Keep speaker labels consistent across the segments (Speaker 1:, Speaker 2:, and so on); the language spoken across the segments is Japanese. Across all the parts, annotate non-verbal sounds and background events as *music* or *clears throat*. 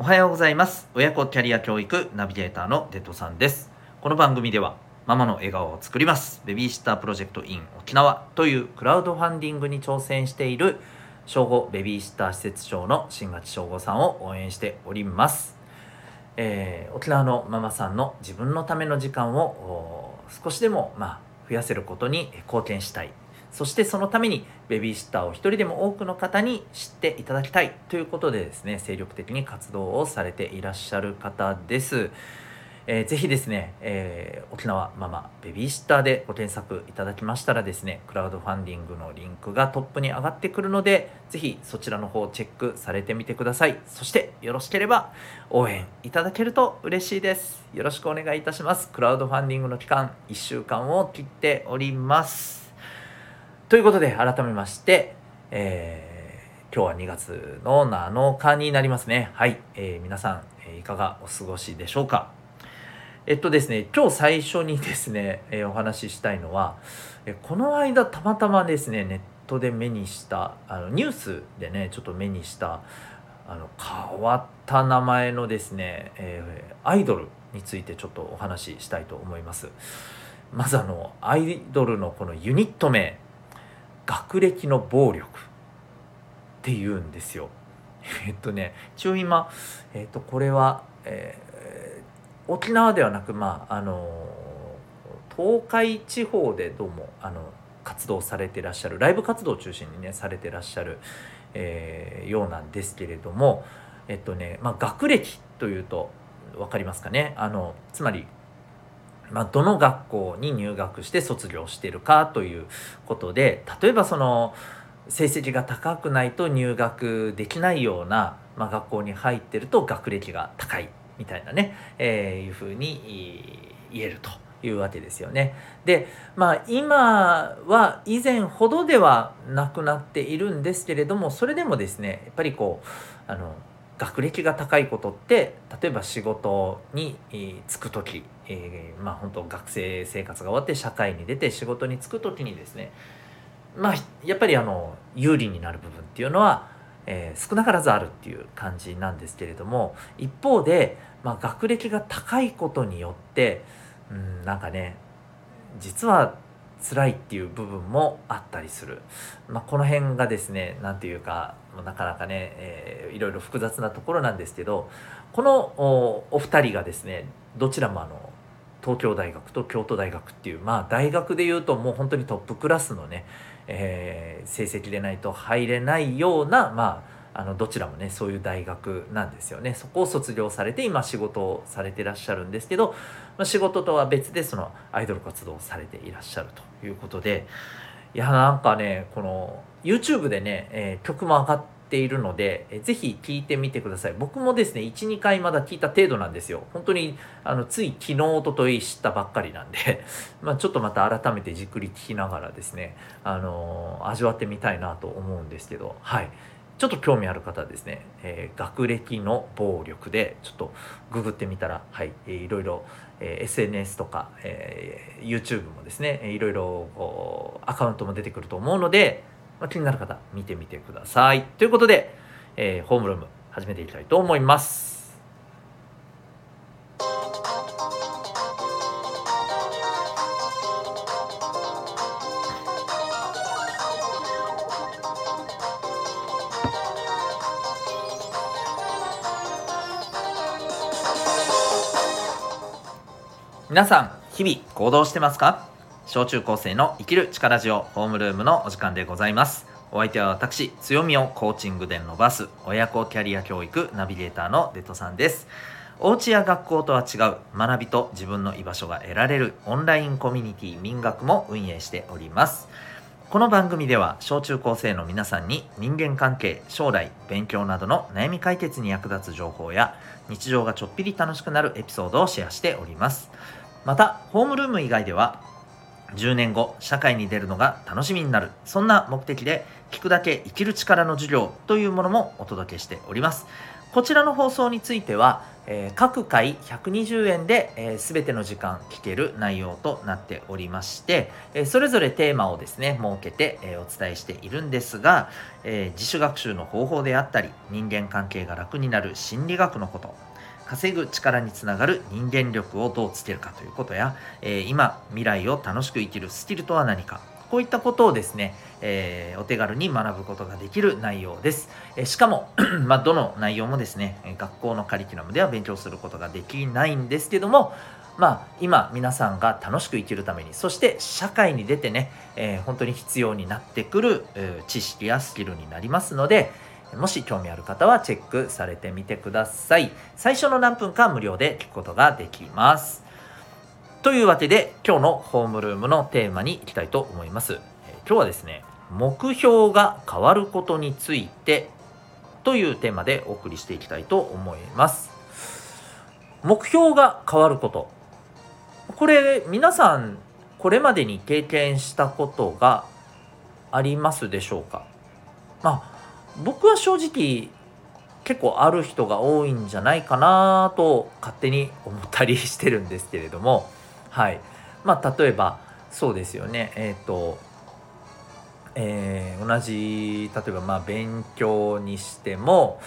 Speaker 1: おはようございます。親子キャリア教育ナビゲーターのデトさんです。この番組ではママの笑顔を作ります。ベビーシッタープロジェクト in 沖縄というクラウドファンディングに挑戦している小5ベビーシッター施設長の新勝小5さんを応援しております、えー沖縄のママさんの自分のための時間を少しでもまあ増やせることに貢献したい。そしてそのためにベビーシッターを一人でも多くの方に知っていただきたいということでですね精力的に活動をされていらっしゃる方です。えーぜひですね、えー沖縄ママベビーシッターでご検索いただきましたらですねクラウドファンディングのリンクがトップに上がってくるのでぜひそちらの方をチェックされてみてください。そしてよろしければ応援いただけると嬉しいです。よろしくお願いいたします。クラウドファンディングの期間1週間を切っております。ということで改めまして、えー今日は2月の7日になりますね。はい、えー皆さん、えいかがお過ごしでしょうか？えっとですね今日最初にですね、えーお話ししたいのは、えこの間たまたまですねネットで目にしたあのニュースでねちょっと目にしたあの変わった名前のですね、えーアイドルについてちょっとお話ししたいと思います。まずあのアイドルのこのユニット名学歴の暴力っていうんですよ。えっとね一応今、えっとこれは、えー沖縄ではなくまああの東海地方でどうもあの活動されてらっしゃるライブ活動を中心にねされてらっしゃる、えーようなんですけれどもえっとね、まあ、学歴というと分かりますかね？あのつまり、まあ、どの学校に入学して卒業してるかということで例えばその成績が高くないと入学できないような、まあ、学校に入ってると学歴が高いみたいなね、えーいうふうに言えるというわけですよね。でまあ今は以前ほどではなくなっているんですけれどもそれでもですねやっぱりこうあの学歴が高いことって例えば仕事に就く時、えーまあ本当学生生活が終わって社会に出て仕事に就く時にですねまあやっぱりあの有利になる部分っていうのは、えー少なからずあるっていう感じなんですけれども一方で、まあ、学歴が高いことによってうんなんかね実は辛いっていう部分もあったりする、まあ、この辺がですね何ていうかなかなかね、えーいろいろ複雑なところなんですけどこのおお二人がですねどちらもあの東京大学と京都大学っていうまあ大学でいうともう本当にトップクラスのね、えー成績でないと入れないようなまああのどちらもねそういう大学なんですよね。そこを卒業されて今仕事をされてらっしゃるんですけど、まあ、仕事とは別でそのアイドル活動をされていらっしゃるということでいやなんかねこの YouTube でね、えー曲も上がってているので、えーぜひ聴いてみてください。僕もですね12回まだ聞いた程度なんですよ。本当にあのつい昨日一昨日知ったばっかりなんで *laughs* まあちょっとまた改めてじっくり聞きながらですね、あのー味わってみたいなと思うんですけどはい。ちょっと興味ある方はですね、えー学歴の暴力でちょっとググってみたら、はい、えーいろいろ、えー SNS とか、えー YouTube もですね、いろいろアカウントも出てくると思うので、まあ、気になる方見てみてください。ということで、えーホームルーム始めていきたいと思います。皆さん日々行動してますか？小中高生の生きる力ジオホームルームのお時間でございます。お相手は私強みをコーチングで伸ばす親子キャリア教育ナビゲーターのデトさんです。お家や学校とは違う学びと自分の居場所が得られるオンラインコミュニティ民学も運営しております。この番組では小中高生の皆さんに人間関係将来勉強などの悩み解決に役立つ情報や日常がちょっぴり楽しくなるエピソードをシェアしております。またホームルーム以外では10年後社会に出るのが楽しみになる。そんな目的で聞くだけ生きる力の授業というものもお届けしております。こちらの放送については、えー、各回120円で、えー、全ての時間聞ける内容となっておりまして、えー、それぞれテーマをですね設けて、えお伝えしているんですが、え自主学習の方法であったり人間関係が楽になる心理学のこと稼ぐ力につながる人間力をどうつけるかということや、え今未来を楽しく生きるスキルとは何かこういったことをですね、えー、お手軽に学ぶことができる内容です。えー、しかも *clears throat* まあ、どの内容もですね、学校のカリキュラムでは勉強することができないんですけども、まあ、今皆さんが楽しく生きるためにそして社会に出てね、えー、本当に必要になってくる、知識やスキルになりますのでもし興味ある方はチェックされてみてください最初の何分か無料で聞くことができますというわけで今日のホームルームのテーマに行きたいと思います。今日はですね目標が変わることについてというテーマでお送りしていきたいと思います。目標が変わることこれ皆さんこれまでに経験したことがありますでしょうか？まあ僕は正直結構ある人が多いんじゃないかなと勝手に思ったりしてるんですけれども。*laughs* はい。まあ例えばそうですよね。えっ、ー、とえー、同じ例えばまあ勉強にしても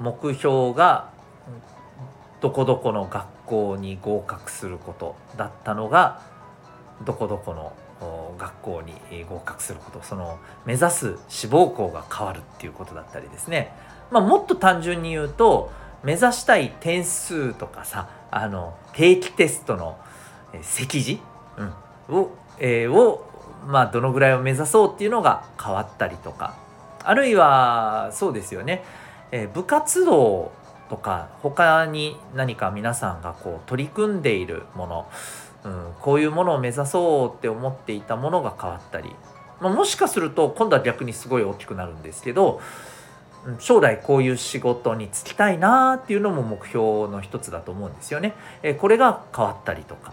Speaker 1: 目標がどこどこの学校に合格することだったのがどこどこの学校に合格することその目指す志望校が変わるっていうことだったりですね、まあ、もっと単純に言うと目指したい点数とかさあの定期テストの席次、うん、を,、えー、をまあ、どのぐらいを目指そうっていうのが変わったりとかあるいはそうですよね、えー、部活動とか他に何か皆さんがこう取り組んでいるもの、うん、こういうものを目指そうって思っていたものが変わったり、まあ、もしかすると今度は逆にすごい大きくなるんですけど将来こういう仕事に就きたいなっていうのも目標の一つだと思うんですよね。え、これが変わったりとか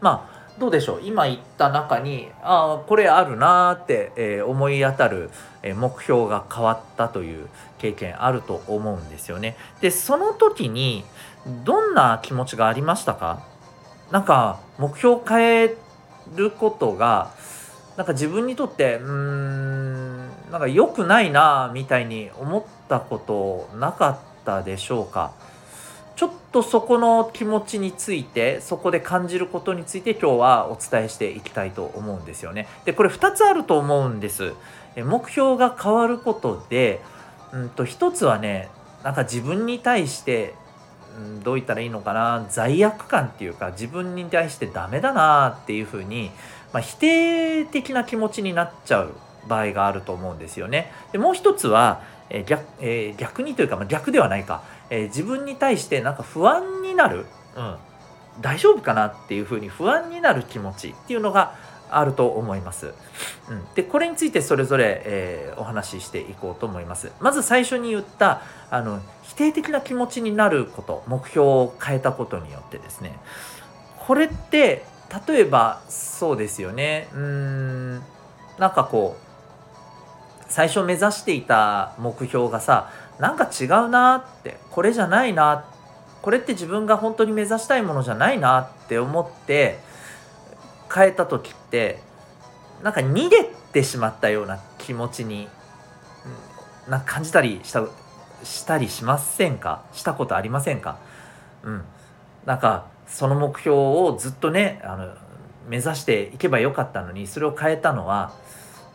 Speaker 1: まあどうでしょう？今言った中にああこれあるなって、えー、思い当たる、え、目標が変わったという経験あると思うんですよね。でその時にどんな気持ちがありましたか？なんか目標を変えることがなんか自分にとってうーんなんか良くないなみたいに思ったことなかったでしょうかちょっとそこの気持ちについてそこで感じることについて今日はお伝えしていきたいと思うんですよね。でこれ2つあると思うんです。目標が変わることで、うんと、1つはねなんか自分に対して、どう言ったらいいのかな罪悪感っていうか自分に対してダメだなっていうふうに、まあ、否定的な気持ちになっちゃう場合があると思うんですよね。でもう一つは、えー、逆えー、逆にというか、まあ、逆ではないか。えー、自分に対してなんか不安になる、うん、大丈夫かなっていうふうに不安になる気持ちっていうのがあると思います。うん、でこれについてそれぞれ、えー、お話ししていこうと思います。まず最初に言ったあの否定的な気持ちになること目標を変えたことによってですねこれって例えばそうですよねうーんなんかこう最初目指していた目標がさなんか違うなってこれじゃないなこれって自分が本当に目指したいものじゃないなって思って変えた時ってなんか逃げてしまったような気持ちにな感じたりしたしたりしませんか？したことありませんか？うん。なんかその目標をずっとねあの目指していけばよかったのにそれを変えたのは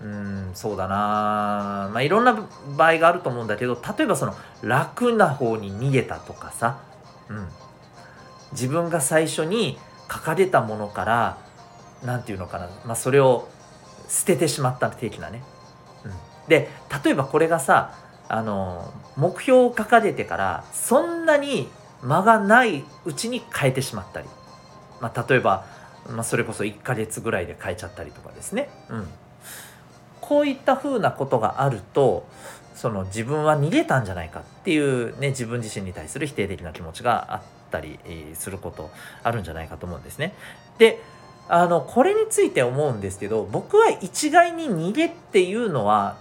Speaker 1: うんそうだな。まあいろんな場合があると思うんだけど例えばその楽な方に逃げたとかさ、うん、自分が最初に掲げたものから何て言うのかな、まあ、それを捨ててしまった的なね。うん、で例えばこれがさあの目標を掲げてからそんなに間がないうちに変えてしまったり、まあ、例えば、まあ、それこそ1ヶ月ぐらいで変えちゃったりとかですね。うんこういったふうなことがあるとその自分は逃げたんじゃないかっていうね自分自身に対する否定的な気持ちがあったりすることあるんじゃないかと思うんですね。であのこれについて思うんですけど僕は一概に逃げっていうのは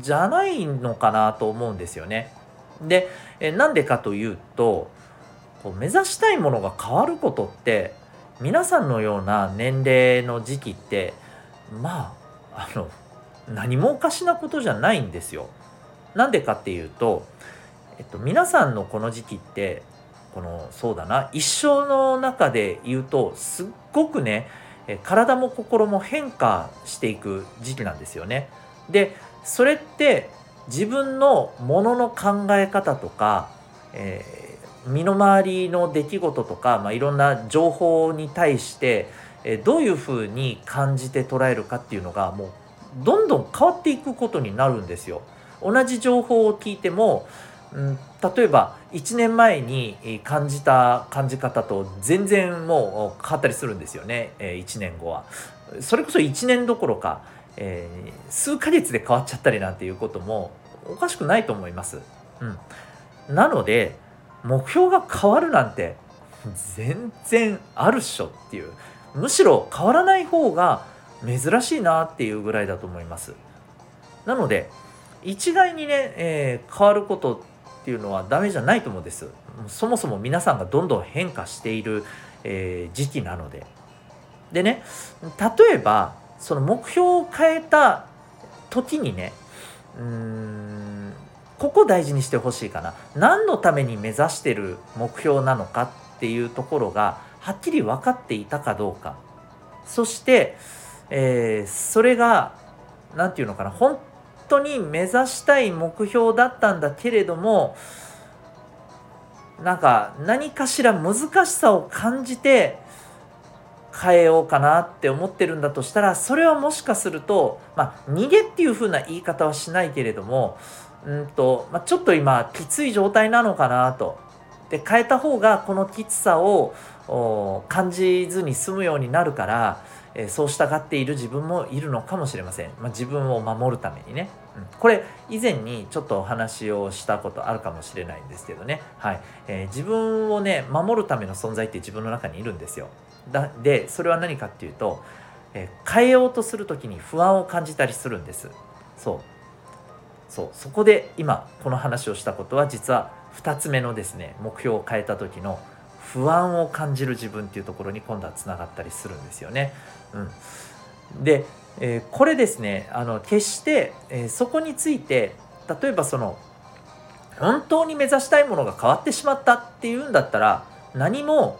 Speaker 1: じゃないのかなと思うんですよね。で、えなんでかというとこう目指したいものが変わることって皆さんのような年齢の時期ってまああの何もおかしなことじゃないんですよ。なんでかっていうと、えっと、皆さんのこの時期ってこのそうだな一生の中で言うとすっごくね体も心も変化していく時期なんですよね。でそれって自分のものの考え方とか、えー、身の回りの出来事とか、まあ、いろんな情報に対して、えー、どういうふうに感じて捉えるかっていうのがもうどんどん変わっていくことになるんですよ。同じ情報を聞いても、うん、例えば1年前に感じた感じ方と全然もう変わったりするんですよね、1年後は。それこそ1年どころか、えー、数ヶ月で変わっちゃったりなんていうこともおかしくないと思います。うん、なので目標が変わるなんて全然あるっしょっていうむしろ変わらない方が珍しいなっていうぐらいだと思います。なので一概にね、えー、変わることっていうのはダメじゃないと思うんです。そもそも皆さんがどんどん変化している、えー、時期なので。でね例えばその目標を変えた時にねうーんここ大事にしてほしいかな何のために目指してる目標なのかっていうところがはっきり分かっていたかどうかそしてえー、それが何て言うのかな本当に目指したい目標だったんだけれどもなんか何かしら難しさを感じて変えようかなって思ってるんだとしたらそれはもしかするとまあ逃げっていう風な言い方はしないけれどもうんと、まあ、ちょっと今きつい状態なのかなと。で変えた方がこのきつさを感じずに済むようになるからえそう従っている自分もいるのかもしれません、まあ、自分を守るためにね、うん、これ以前にちょっとお話をしたことあるかもしれないんですけどね、はい。えー、自分をね守るための存在って自分の中にいるんですよ。だでそれは何かっていうと、えー、変えようとする時に不安を感じたりするんです。そう。そう。そこで今この話をしたことは実は2つ目のですね目標を変えた時の不安を感じる自分っていうところに今度はつながったりするんですよね。うん、で、えー、これですねあの決して、えー、そこについて例えばその本当に目指したいものが変わってしまったっていうんだったら何も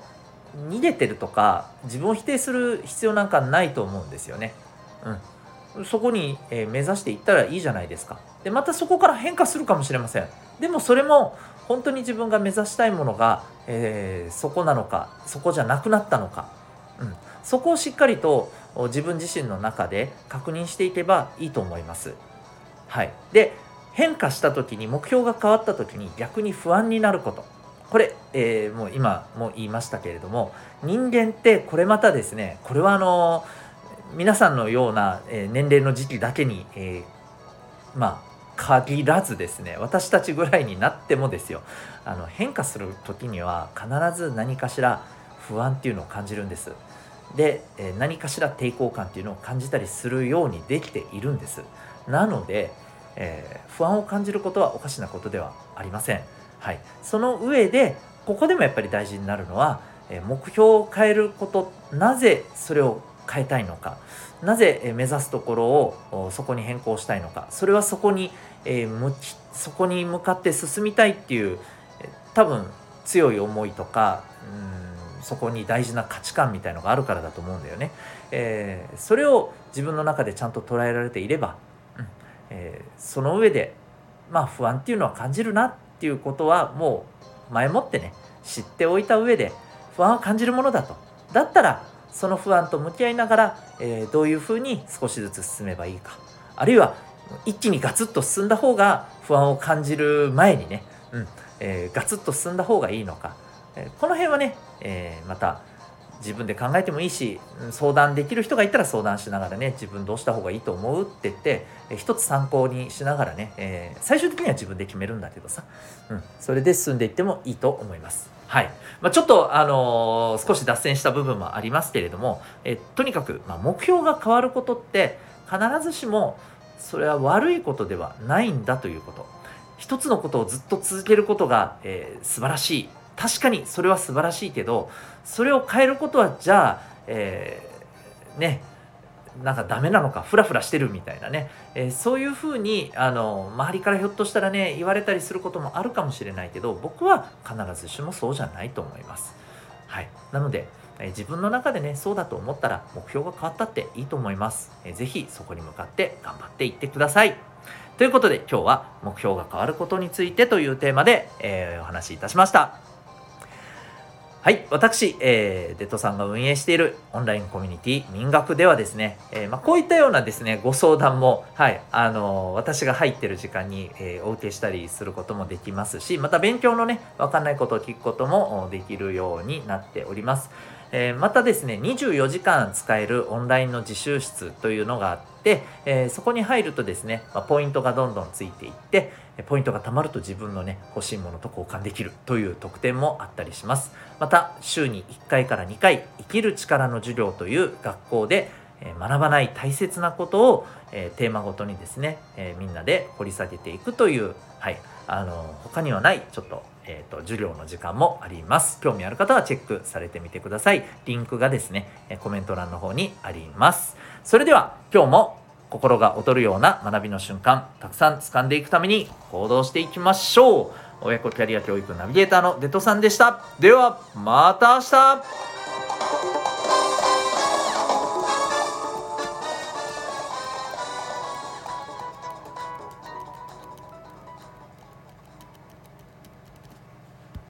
Speaker 1: 逃げてるとか自分を否定する必要なんかないと思うんですよね。うん、そこに、えー、目指していったらいいじゃないですか。でまたそこから変化するかもしれません。でもそれも本当に自分が目指したいものが、えー、そこなのかそこじゃなくなったのか、うん、そこをしっかりと自分自身の中で確認していけばいいと思います。はい、で変化した時に目標が変わった時に逆に不安になること。これ、えー、もう今も言いましたけれども人間ってこれまたですねこれはあの皆さんのような、え年齢の時期だけに、えー、まあ限らずですね私たちぐらいになってもですよ。あの変化する時には必ず何かしら不安っていうのを感じるんです。で、何かしら抵抗感っていうのを感じたりするようにできているんです。なので、えー、不安を感じることはおかしなことではありません。はい。その上でここでもやっぱり大事になるのは、目標を変えることなぜそれを変えたいのか。なぜ目指すところをそこに変更したいのか。それはそこに、えー、向きそこに向かって進みたいっていう多分強い思いとかうんそこに大事な価値観みたいのがあるからだと思うんだよね。えー、それを自分の中でちゃんと捉えられていれば、うんえー、その上でまあ不安っていうのは感じるなっていうことはもう前もってね知っておいた上で不安を感じるものだと。だったらその不安と向き合いながら、えー、どういうふうに少しずつ進めばいいかあるいは一気にガツッと進んだ方が不安を感じる前にね、うんえー、ガツッと進んだ方がいいのかえこの辺はね、えー、また自分で考えてもいいし相談できる人がいたら相談しながらね自分どうした方がいいと思うって言ってえ一つ参考にしながらね、えー、最終的には自分で決めるんだけどさ、うん、それで進んでいってもいいと思います。はい。まあ、ちょっと、あのー、少し脱線した部分もありますけれども、えとにかく、まあ、目標が変わることって必ずしもそれは悪いことではないんだということ。一つのことをずっと続けることが、えー、素晴らしい確かにそれは素晴らしいけどそれを変えることはじゃあ、えー、ねなんかダメなのかフラフラしてるみたいなね、えー、そういうふうにあの周りからひょっとしたらね言われたりすることもあるかもしれないけど僕は必ずしもそうじゃないと思います。はい、なので、え、自分の中でねそうだと思ったら目標が変わったっていいと思います。えー、ぜひそこに向かって頑張っていってください。ということで今日は目標が変わることについてというテーマで、えー、お話しいたしました。はい、私、えー、デトさんが運営しているオンラインコミュニティ民学ではですね、えー、まあ、こういったようなですね、ご相談も、はい、あのー、私が入ってる時間に、えお受けしたりすることもできますし、また勉強のね、わかんないことを聞くこともできるようになっております。えまたですね、24時間使えるオンラインの自習室というのがあって、えそこに入るとですね、まあ、ポイントがどんどんついていって、ポイントが貯まると自分のね欲しいものと交換できるという特典もあったりします。また週に1回から2回生きる力の授業という学校で学ばない大切なことを、えテーマごとにですね、えみんなで掘り下げていくという、はい、あの他にはないちょっと,、えーと、と授業の時間もあります。興味ある方はチェックされてみてください。リンクがですねコメント欄の方にあります。それでは今日も心が躍るような学びの瞬間たくさん掴んでいくために行動していきましょう。親子キャリア教育ナビゲーターのデトさんでした。ではまた明日。